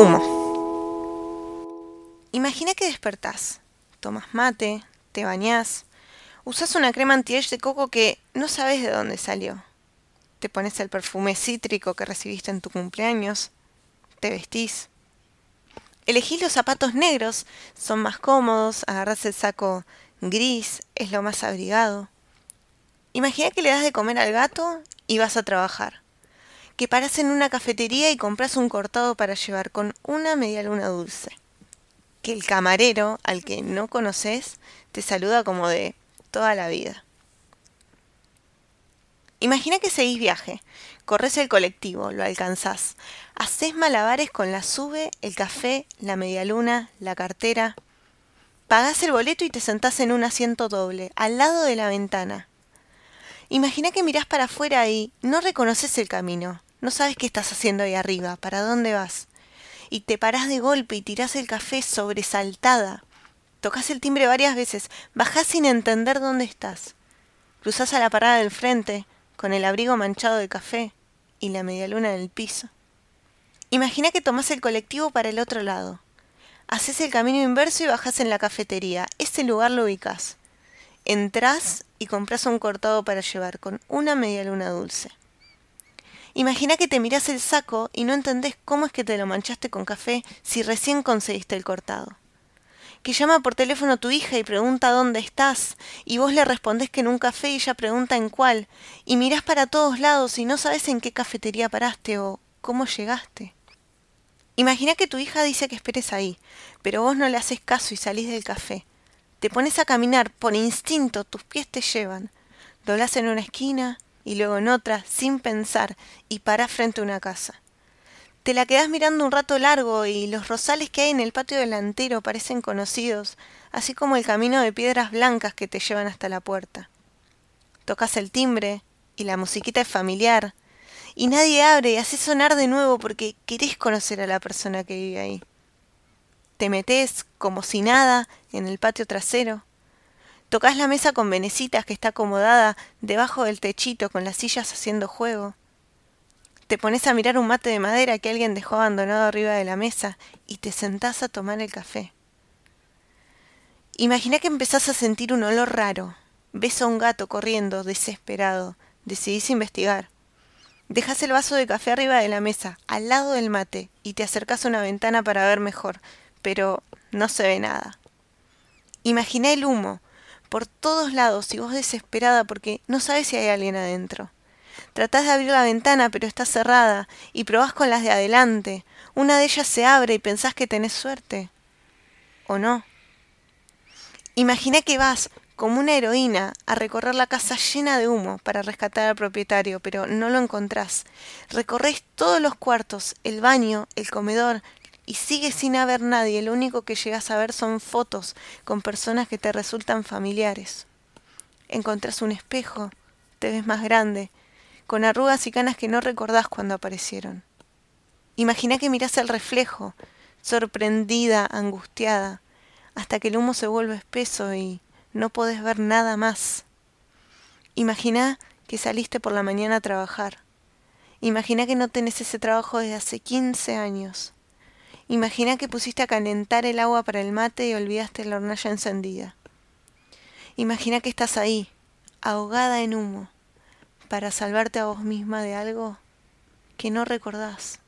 Humo. Imagina que despertás, tomas mate, te bañás, usas una crema anti-age de coco que no sabes de dónde salió. Te pones el perfume cítrico que recibiste en tu cumpleaños, te vestís. Elegís los zapatos negros, son más cómodos, agarras el saco gris, es lo más abrigado. Imagina que le das de comer al gato y vas a trabajar. Que paras en una cafetería y compras un cortado para llevar con una media luna dulce. Que el camarero, al que no conoces, te saluda como de toda la vida. Imagina que seguís viaje, corres el colectivo, lo alcanzás, haces malabares con la sube, el café, la medialuna, la cartera. Pagás el boleto y te sentás en un asiento doble, al lado de la ventana. Imagina que mirás para afuera y no reconoces el camino, no sabes qué estás haciendo ahí arriba, para dónde vas. Y te parás de golpe y tirás el café sobresaltada. Tocas el timbre varias veces, bajás sin entender dónde estás. Cruzás a la parada del frente, con el abrigo manchado de café y la medialuna en el piso. Imagina que tomás el colectivo para el otro lado. Haces el camino inverso y bajás en la cafetería. Ese lugar lo ubicás. Entrás y compras un cortado para llevar con una media luna dulce. Imagina que te miras el saco y no entendés cómo es que te lo manchaste con café si recién conseguiste el cortado. Que llama por teléfono tu hija y pregunta dónde estás, y vos le respondés que en un café y ella pregunta en cuál, y mirás para todos lados y no sabes en qué cafetería paraste o cómo llegaste. Imagina que tu hija dice que esperes ahí, pero vos no le haces caso y salís del café. Te pones a caminar, por instinto tus pies te llevan. Doblás en una esquina y luego en otra, sin pensar, y parás frente a una casa. Te la quedás mirando un rato largo y los rosales que hay en el patio delantero parecen conocidos, así como el camino de piedras blancas que te llevan hasta la puerta. Tocas el timbre y la musiquita es familiar, y nadie abre y hace sonar de nuevo porque querés conocer a la persona que vive ahí te metés como si nada en el patio trasero. Tocas la mesa con venecitas que está acomodada debajo del techito con las sillas haciendo juego. Te pones a mirar un mate de madera que alguien dejó abandonado arriba de la mesa y te sentás a tomar el café. Imagina que empezás a sentir un olor raro. Ves a un gato corriendo, desesperado. Decidís investigar. Dejas el vaso de café arriba de la mesa, al lado del mate, y te acercas a una ventana para ver mejor pero no se ve nada. Imaginé el humo por todos lados y vos desesperada porque no sabes si hay alguien adentro. Tratás de abrir la ventana pero está cerrada y probás con las de adelante. Una de ellas se abre y pensás que tenés suerte. ¿O no? Imaginé que vas como una heroína a recorrer la casa llena de humo para rescatar al propietario, pero no lo encontrás. Recorres todos los cuartos, el baño, el comedor, y sigue sin haber nadie, lo único que llegas a ver son fotos con personas que te resultan familiares. Encontrás un espejo, te ves más grande, con arrugas y canas que no recordás cuando aparecieron. Imagina que mirás el reflejo, sorprendida, angustiada, hasta que el humo se vuelve espeso y no podés ver nada más. Imagina que saliste por la mañana a trabajar. Imagina que no tenés ese trabajo desde hace 15 años. Imagina que pusiste a calentar el agua para el mate y olvidaste la hornalla encendida. Imagina que estás ahí, ahogada en humo, para salvarte a vos misma de algo que no recordás.